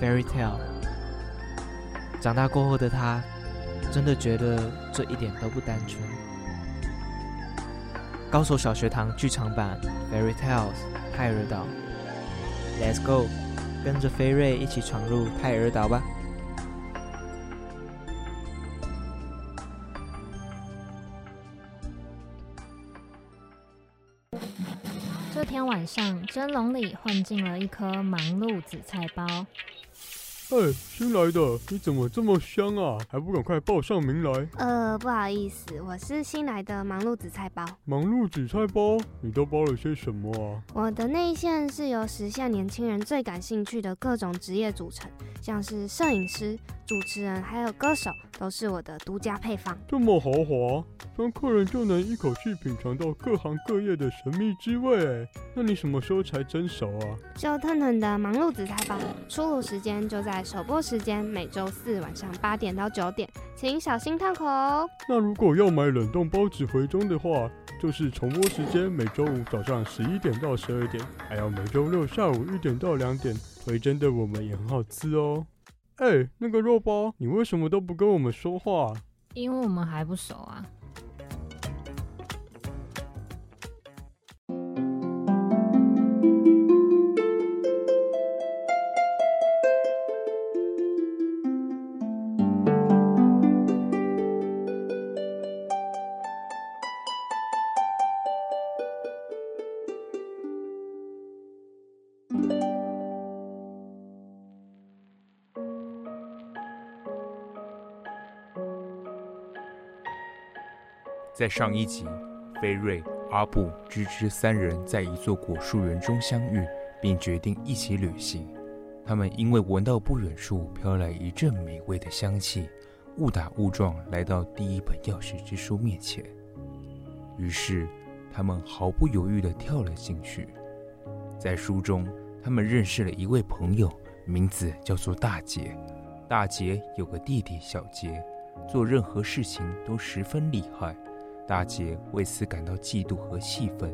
，Fairy Tale。长大过后的他，真的觉得这一点都不单纯。高手小学堂剧场版《Fairy Tales》泰尔岛，Let's go，跟着菲瑞一起闯入泰尔岛吧。这天晚上，蒸笼里混进了一颗忙碌紫菜包。哎，新来的，你怎么这么香啊？还不赶快报上名来？呃，不好意思，我是新来的忙碌紫菜包。忙碌紫菜包，你都包了些什么啊？我的内线是由时下年轻人最感兴趣的各种职业组成，像是摄影师、主持人还有歌手，都是我的独家配方。这么豪华？当客人就能一口气品尝到各行各业的神秘滋味。那你什么时候才蒸熟啊？就腾腾的忙碌紫菜包，出炉时间就在首播时间，每周四晚上八点到九点，请小心烫口哦。那如果要买冷冻包子回中的话，就是重播时间每周五早上十一点到十二点，还有每周六下午一点到两点。回蒸的我们也很好吃哦。哎，那个肉包，你为什么都不跟我们说话？因为我们还不熟啊。在上一集，菲瑞、阿布、芝芝三人在一座果树园中相遇，并决定一起旅行。他们因为闻到不远处飘来一阵美味的香气，误打误撞来到第一本钥匙之书面前。于是，他们毫不犹豫地跳了进去。在书中，他们认识了一位朋友，名字叫做大杰。大杰有个弟弟小杰，做任何事情都十分厉害。大姐为此感到嫉妒和气愤，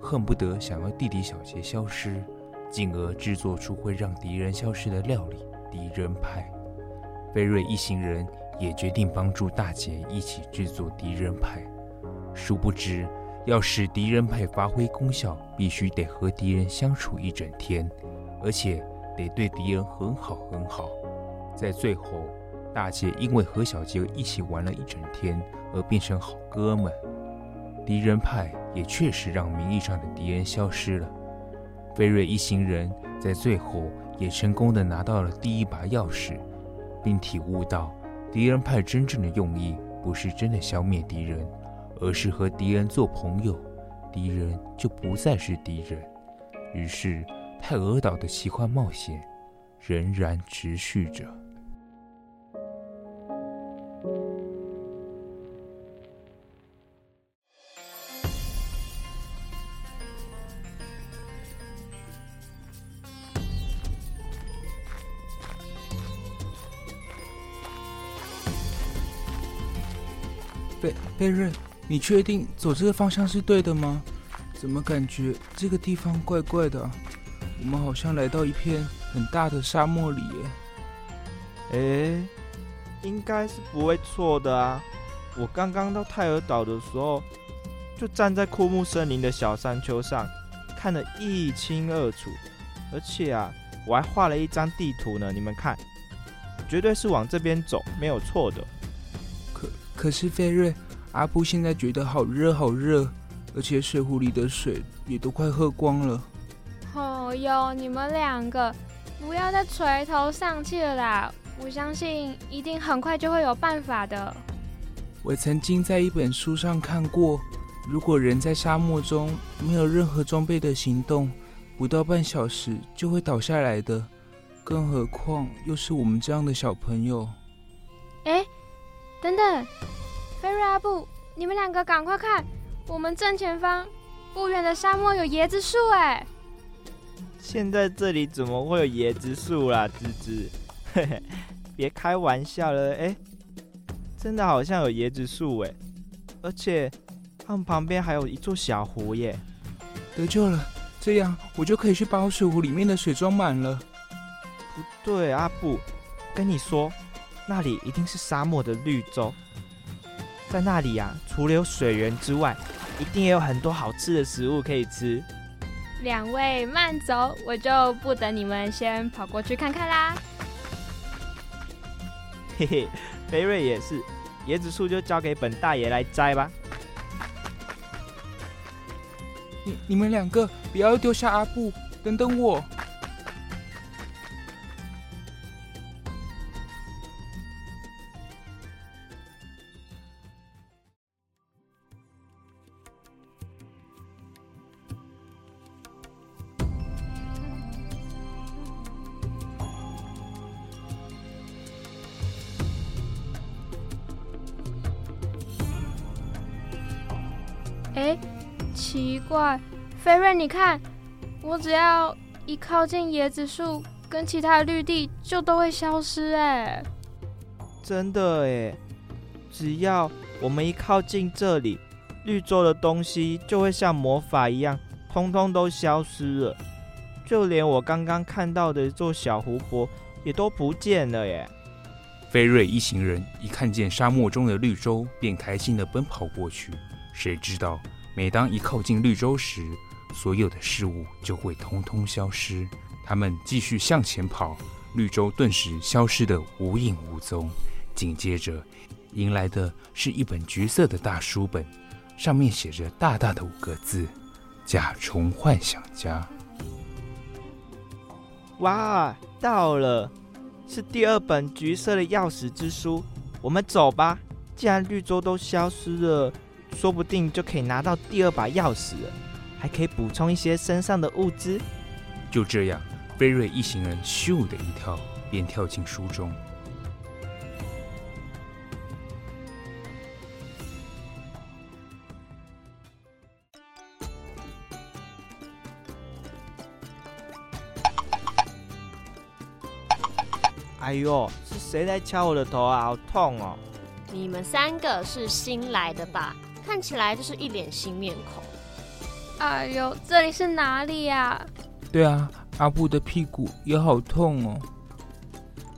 恨不得想要弟弟小杰消失，进而制作出会让敌人消失的料理——敌人派。菲瑞一行人也决定帮助大姐一起制作敌人派。殊不知，要使敌人派发挥功效，必须得和敌人相处一整天，而且得对敌人很好很好。在最后，大杰因为和小杰一起玩了一整天，而变成好哥们。敌人派也确实让名义上的敌人消失了。菲瑞一行人在最后也成功的拿到了第一把钥匙，并体悟到敌人派真正的用意不是真的消灭敌人，而是和敌人做朋友，敌人就不再是敌人。于是，泰尔岛的奇幻冒险仍然持续着。菲菲瑞，你确定走这个方向是对的吗？怎么感觉这个地方怪怪的啊？我们好像来到一片很大的沙漠里耶。诶，应该是不会错的啊！我刚刚到泰尔岛的时候，就站在枯木森林的小山丘上，看得一清二楚。而且啊，我还画了一张地图呢，你们看，绝对是往这边走，没有错的。可是菲瑞，阿布现在觉得好热好热，而且水壶里的水也都快喝光了。哦哟，你们两个不要再垂头丧气了啦！我相信一定很快就会有办法的。我曾经在一本书上看过，如果人在沙漠中没有任何装备的行动，不到半小时就会倒下来的。更何况又是我们这样的小朋友。哎，等等，菲瑞阿布，你们两个赶快看，我们正前方不远的沙漠有椰子树哎！现在这里怎么会有椰子树啦，芝芝？嘿嘿，别开玩笑了，哎，真的好像有椰子树哎，而且他们旁边还有一座小湖耶。得救了，这样我就可以去把水壶里面的水装满了。不对，阿布，跟你说。那里一定是沙漠的绿洲，在那里呀、啊，除了有水源之外，一定也有很多好吃的食物可以吃。两位慢走，我就不等你们，先跑过去看看啦。嘿嘿，菲瑞也是，椰子树就交给本大爷来摘吧。你你们两个不要丢下阿布，等等我。菲瑞，你看，我只要一靠近椰子树，跟其他的绿地就都会消失。哎，真的哎，只要我们一靠近这里，绿洲的东西就会像魔法一样，通通都消失了，就连我刚刚看到的一座小湖泊也都不见了耶。菲瑞一行人一看见沙漠中的绿洲，便开心地奔跑过去。谁知道，每当一靠近绿洲时，所有的事物就会通通消失。他们继续向前跑，绿洲顿时消失得无影无踪。紧接着，迎来的是一本橘色的大书本，上面写着大大的五个字：“甲虫幻想家。”哇，到了，是第二本橘色的钥匙之书。我们走吧。既然绿洲都消失了。说不定就可以拿到第二把钥匙了，还可以补充一些身上的物资。就这样，菲瑞一行人咻的一跳，便跳进书中。哎呦，是谁在敲我的头啊？好痛哦！你们三个是新来的吧？看起来就是一脸新面孔。哎呦，这里是哪里呀？对啊，阿布的屁股也好痛哦。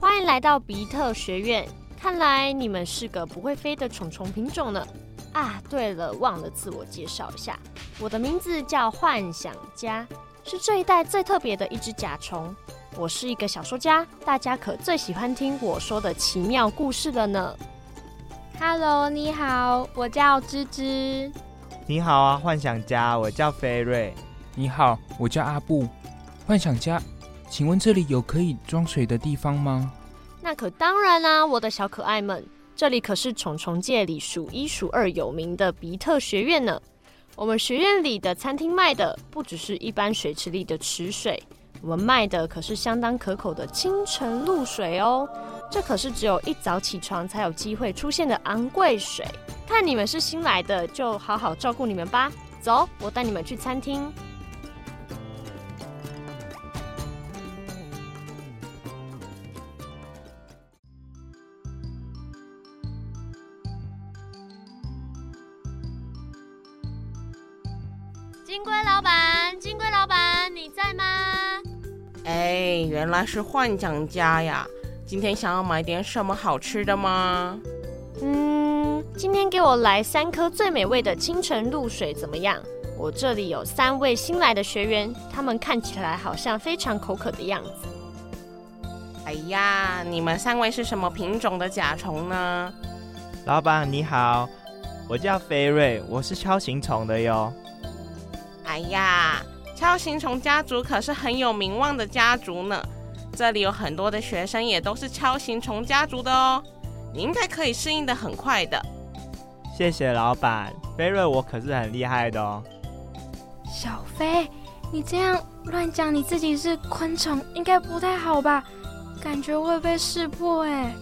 欢迎来到比特学院，看来你们是个不会飞的虫虫品种呢。啊，对了，忘了自我介绍一下，我的名字叫幻想家，是这一代最特别的一只甲虫。我是一个小说家，大家可最喜欢听我说的奇妙故事了呢。Hello，你好，我叫芝芝。你好啊，幻想家，我叫菲瑞。你好，我叫阿布。幻想家，请问这里有可以装水的地方吗？那可当然啦，我的小可爱们，这里可是虫虫界里数一数二有名的比特学院呢。我们学院里的餐厅卖的不只是一般水池里的池水，我们卖的可是相当可口的清晨露水哦。这可是只有一早起床才有机会出现的昂贵水。看你们是新来的，就好好照顾你们吧。走，我带你们去餐厅。金龟老板，金龟老板，你在吗？哎，原来是幻想家呀。今天想要买点什么好吃的吗？嗯，今天给我来三颗最美味的清晨露水怎么样？我这里有三位新来的学员，他们看起来好像非常口渴的样子。哎呀，你们三位是什么品种的甲虫呢？老板你好，我叫菲瑞，我是锹形虫的哟。哎呀，锹形虫家族可是很有名望的家族呢。这里有很多的学生也都是锹形虫家族的哦，你应该可以适应的很快的。谢谢老板，菲瑞我可是很厉害的哦。小飞，你这样乱讲你自己是昆虫，应该不太好吧？感觉会被识破哎。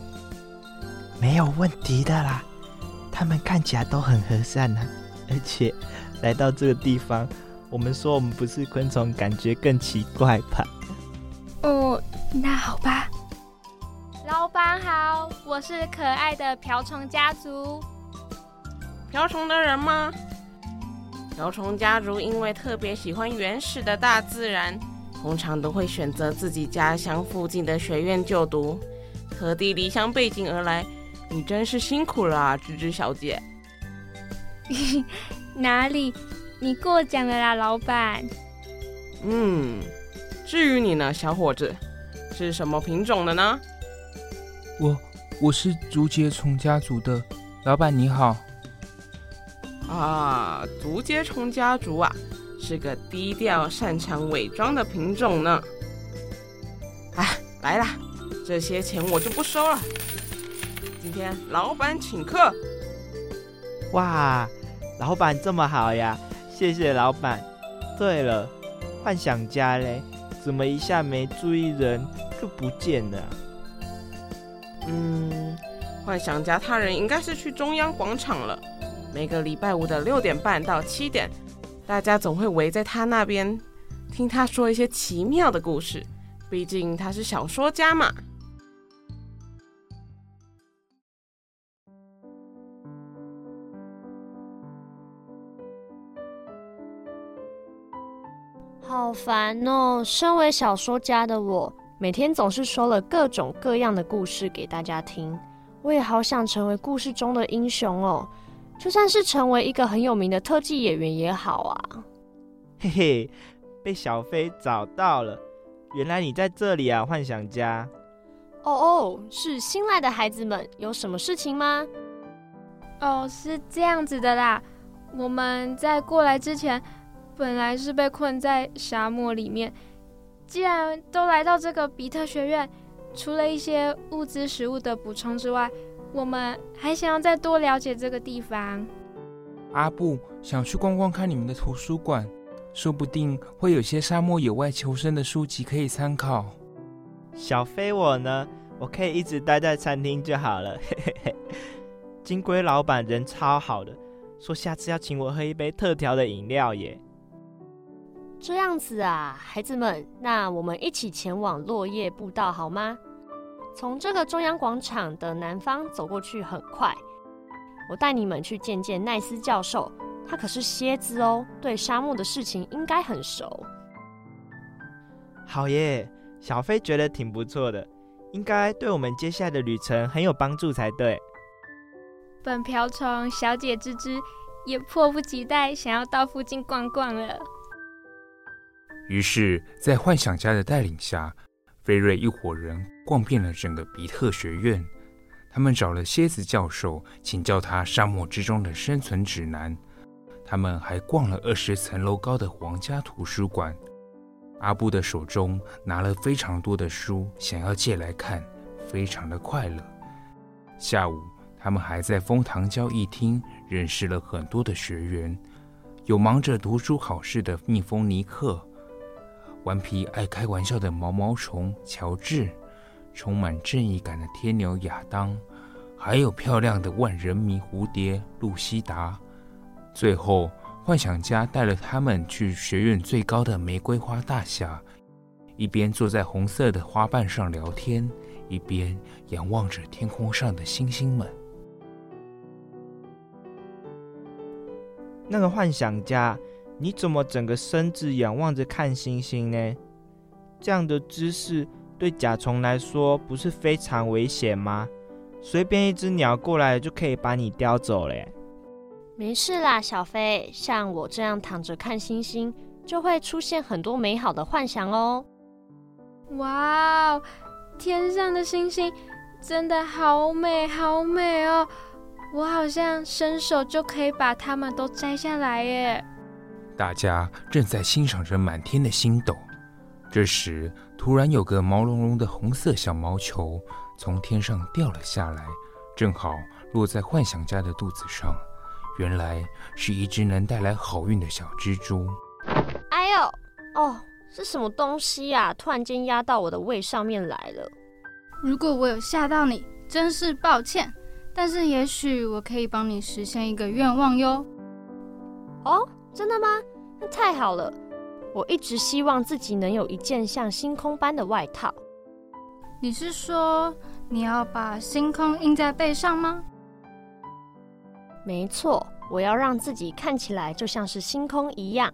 没有问题的啦，他们看起来都很和善呢、啊，而且来到这个地方，我们说我们不是昆虫，感觉更奇怪吧？哦，那好吧。老板好，我是可爱的瓢虫家族。瓢虫的人吗？瓢虫家族因为特别喜欢原始的大自然，通常都会选择自己家乡附近的学院就读，特地离乡背井而来。你真是辛苦了啊，芝芝小姐。哪里？你过奖了啦，老板。嗯，至于你呢，小伙子，是什么品种的呢？我我是竹节虫家族的，老板你好。啊，竹节虫家族啊，是个低调、擅长伪装的品种呢。哎，来啦，这些钱我就不收了。今天老板请客。哇，老板这么好呀，谢谢老板。对了，幻想家嘞，怎么一下没注意人就不见了？嗯，幻想家他人应该是去中央广场了。每个礼拜五的六点半到七点，大家总会围在他那边，听他说一些奇妙的故事。毕竟他是小说家嘛。好烦哦！身为小说家的我，每天总是说了各种各样的故事给大家听。我也好想成为故事中的英雄哦，就算是成为一个很有名的特技演员也好啊。嘿嘿，被小飞找到了，原来你在这里啊，幻想家。哦哦，是新来的孩子们，有什么事情吗？哦，是这样子的啦，我们在过来之前。本来是被困在沙漠里面，既然都来到这个比特学院，除了一些物资食物的补充之外，我们还想要再多了解这个地方。阿布想去逛逛看你们的图书馆，说不定会有些沙漠野外求生的书籍可以参考。小飞我呢，我可以一直待在餐厅就好了。嘿嘿嘿，金龟老板人超好的，说下次要请我喝一杯特调的饮料耶。这样子啊，孩子们，那我们一起前往落叶步道好吗？从这个中央广场的南方走过去很快。我带你们去见见奈斯教授，他可是蝎子哦，对沙漠的事情应该很熟。好耶，小飞觉得挺不错的，应该对我们接下来的旅程很有帮助才对。本瓢虫小姐芝芝也迫不及待想要到附近逛逛了。于是，在幻想家的带领下，菲瑞一伙人逛遍了整个比特学院。他们找了蝎子教授，请教他沙漠之中的生存指南。他们还逛了二十层楼高的皇家图书馆。阿布的手中拿了非常多的书，想要借来看，非常的快乐。下午，他们还在蜂糖交易厅认识了很多的学员，有忙着读书考试的蜜蜂尼克。顽皮爱开玩笑的毛毛虫乔治，充满正义感的天牛亚当，还有漂亮的万人迷蝴蝶露西达。最后，幻想家带了他们去学院最高的玫瑰花大厦，一边坐在红色的花瓣上聊天，一边仰望着天空上的星星们。那个幻想家。你怎么整个身子仰望着看星星呢？这样的姿势对甲虫来说不是非常危险吗？随便一只鸟过来就可以把你叼走了。没事啦，小飞，像我这样躺着看星星，就会出现很多美好的幻想哦。哇，天上的星星真的好美，好美哦！我好像伸手就可以把它们都摘下来耶。大家正在欣赏着满天的星斗，这时突然有个毛茸茸的红色小毛球从天上掉了下来，正好落在幻想家的肚子上。原来是一只能带来好运的小蜘蛛。哎呦，哦，是什么东西呀？突然间压到我的胃上面来了。如果我有吓到你，真是抱歉。但是也许我可以帮你实现一个愿望哟。哦，真的吗？那太好了！我一直希望自己能有一件像星空般的外套。你是说你要把星空印在背上吗？没错，我要让自己看起来就像是星空一样。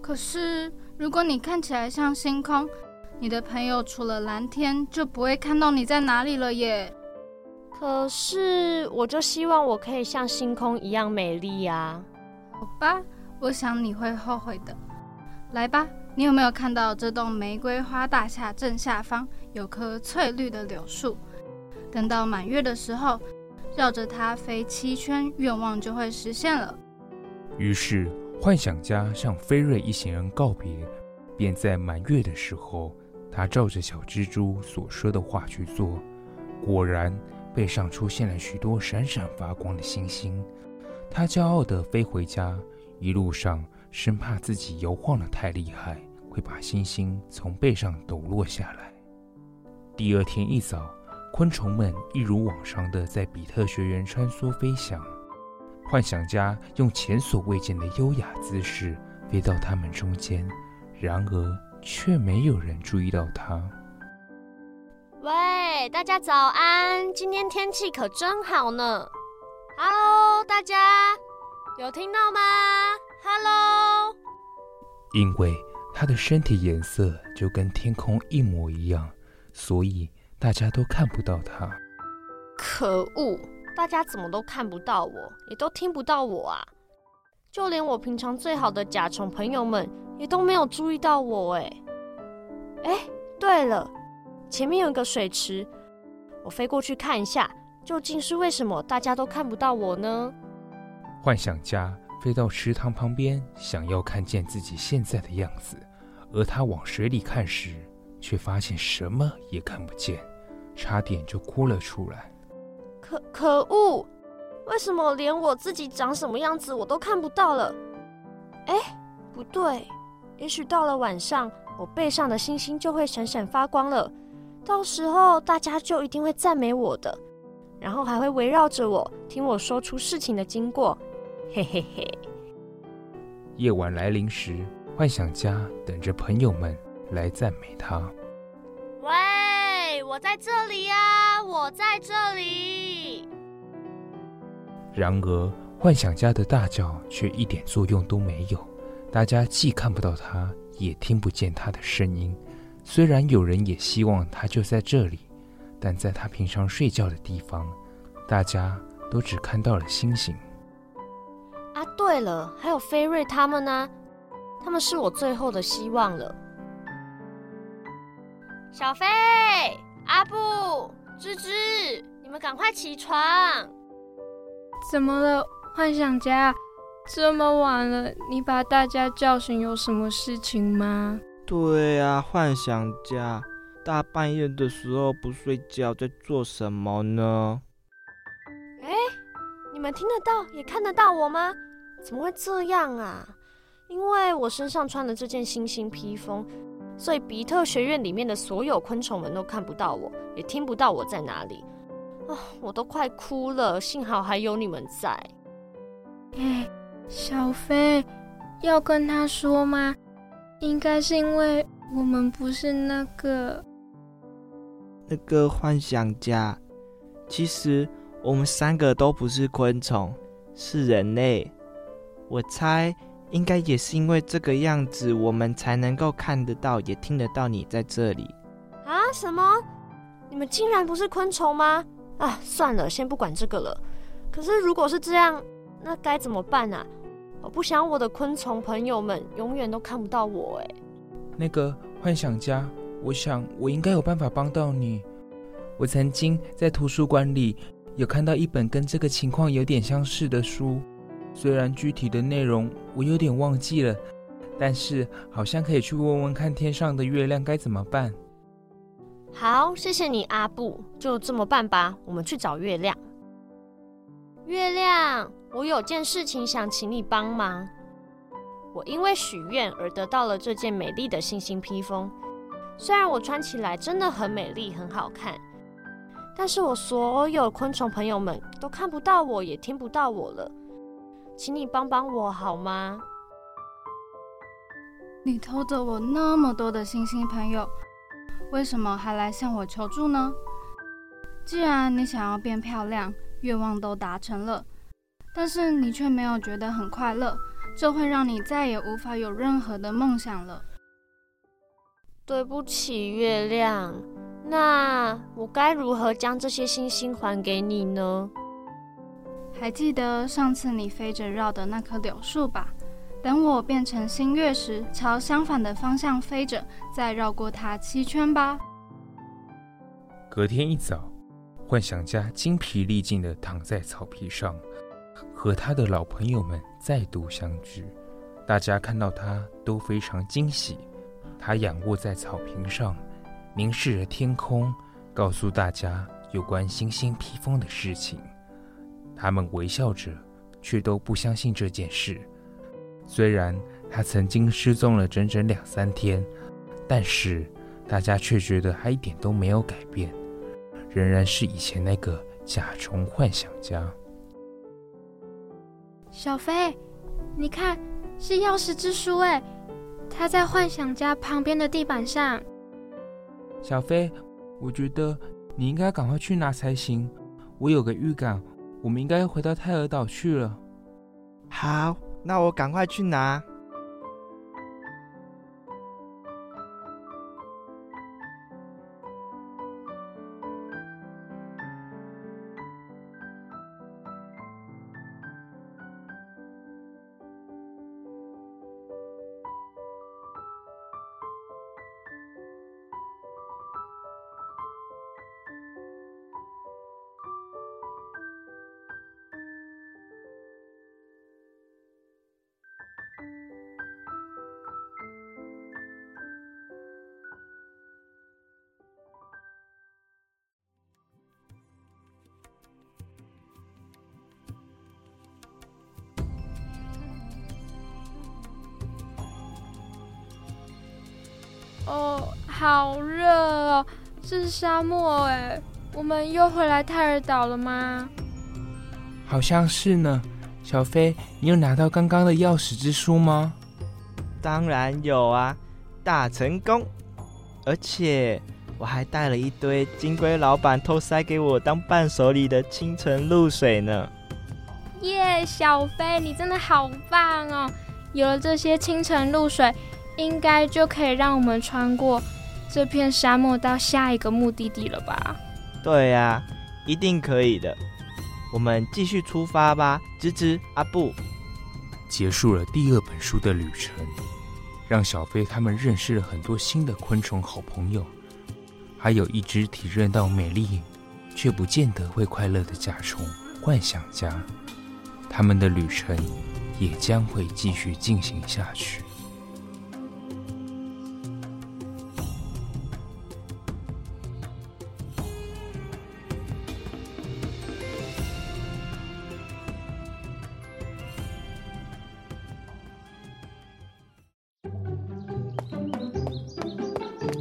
可是，如果你看起来像星空，你的朋友除了蓝天就不会看到你在哪里了耶。可是，我就希望我可以像星空一样美丽呀。好吧，我想你会后悔的。来吧，你有没有看到这栋玫瑰花大厦正下方有棵翠绿的柳树？等到满月的时候，绕着它飞七圈，愿望就会实现了。于是，幻想家向菲瑞一行人告别，便在满月的时候，他照着小蜘蛛所说的话去做。果然，背上出现了许多闪闪发光的星星。他骄傲地飞回家，一路上生怕自己摇晃得太厉害，会把星星从背上抖落下来。第二天一早。昆虫们一如往常的在比特学园穿梭飞翔，幻想家用前所未见的优雅姿势飞到他们中间，然而却没有人注意到他。喂，大家早安！今天天气可真好呢。Hello，大家有听到吗？Hello，因为他的身体颜色就跟天空一模一样，所以。大家都看不到他，可恶！大家怎么都看不到我，也都听不到我啊！就连我平常最好的甲虫朋友们也都没有注意到我哎！哎，对了，前面有一个水池，我飞过去看一下，究竟是为什么大家都看不到我呢？幻想家飞到池塘旁边，想要看见自己现在的样子，而他往水里看时，却发现什么也看不见。差点就哭了出来。可可恶！为什么连我自己长什么样子我都看不到了？哎，不对，也许到了晚上，我背上的星星就会闪闪发光了。到时候大家就一定会赞美我的，然后还会围绕着我，听我说出事情的经过。嘿嘿嘿。夜晚来临时，幻想家等着朋友们来赞美他。喂。我在这里呀，我在这里。然而，幻想家的大叫却一点作用都没有。大家既看不到他，也听不见他的声音。虽然有人也希望他就在这里，但在他平常睡觉的地方，大家都只看到了星星。啊，对了，还有菲瑞他们呢？他们是我最后的希望了。小飞。阿布、芝芝，你们赶快起床！怎么了，幻想家？这么晚了，你把大家叫醒，有什么事情吗？对啊，幻想家，大半夜的时候不睡觉，在做什么呢？哎，你们听得到，也看得到我吗？怎么会这样啊？因为我身上穿的这件星星披风。所以，比特学院里面的所有昆虫们都看不到我，也听不到我在哪里。啊，我都快哭了。幸好还有你们在。哎，小飞，要跟他说吗？应该是因为我们不是那个那个幻想家。其实我们三个都不是昆虫，是人类。我猜。应该也是因为这个样子，我们才能够看得到，也听得到你在这里。啊？什么？你们竟然不是昆虫吗？啊，算了，先不管这个了。可是如果是这样，那该怎么办啊？我不想我的昆虫朋友们永远都看不到我。哎，那个幻想家，我想我应该有办法帮到你。我曾经在图书馆里有看到一本跟这个情况有点相似的书。虽然具体的内容我有点忘记了，但是好像可以去问问看天上的月亮该怎么办。好，谢谢你，阿布，就这么办吧。我们去找月亮。月亮，我有件事情想请你帮忙。我因为许愿而得到了这件美丽的星星披风，虽然我穿起来真的很美丽、很好看，但是我所有昆虫朋友们都看不到我，也听不到我了，请你帮帮我好吗？你偷走我那么多的星星朋友，为什么还来向我求助呢？既然你想要变漂亮，愿望都达成了，但是你却没有觉得很快乐，这会让你再也无法有任何的梦想了。对不起，月亮。那我该如何将这些星星还给你呢？还记得上次你飞着绕的那棵柳树吧？等我变成新月时，朝相反的方向飞着，再绕过它七圈吧。隔天一早，幻想家精疲力尽地躺在草皮上，和他的老朋友们再度相聚。大家看到他都非常惊喜。他仰卧在草坪上。凝视着天空，告诉大家有关星星披风的事情。他们微笑着，却都不相信这件事。虽然他曾经失踪了整整两三天，但是大家却觉得他一点都没有改变，仍然是以前那个甲虫幻想家。小飞，你看，是钥匙之书哎，它在幻想家旁边的地板上。小飞，我觉得你应该赶快去拿才行。我有个预感，我们应该要回到泰尔岛去了。好，那我赶快去拿。好热哦！这是沙漠哎，我们又回来泰尔岛了吗？好像是呢。小飞，你有拿到刚刚的钥匙之书吗？当然有啊，大成功！而且我还带了一堆金龟老板偷塞给我当伴手礼的清晨露水呢。耶，小飞，你真的好棒哦！有了这些清晨露水。应该就可以让我们穿过这片沙漠到下一个目的地了吧？对呀、啊，一定可以的。我们继续出发吧，吱吱阿布。结束了第二本书的旅程，让小飞他们认识了很多新的昆虫好朋友，还有一只体认到美丽却不见得会快乐的甲虫幻想家。他们的旅程也将会继续进行下去。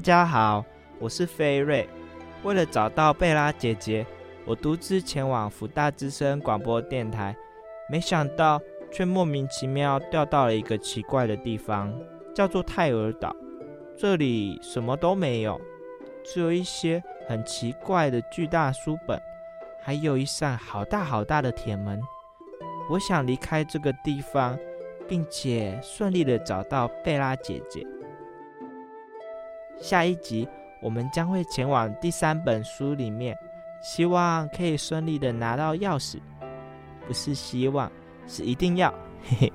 大家好，我是菲瑞。为了找到贝拉姐姐，我独自前往福大之声广播电台，没想到却莫名其妙掉到了一个奇怪的地方，叫做泰尔岛。这里什么都没有，只有一些很奇怪的巨大书本，还有一扇好大好大的铁门。我想离开这个地方，并且顺利的找到贝拉姐姐。下一集我们将会前往第三本书里面，希望可以顺利的拿到钥匙。不是希望，是一定要，嘿嘿。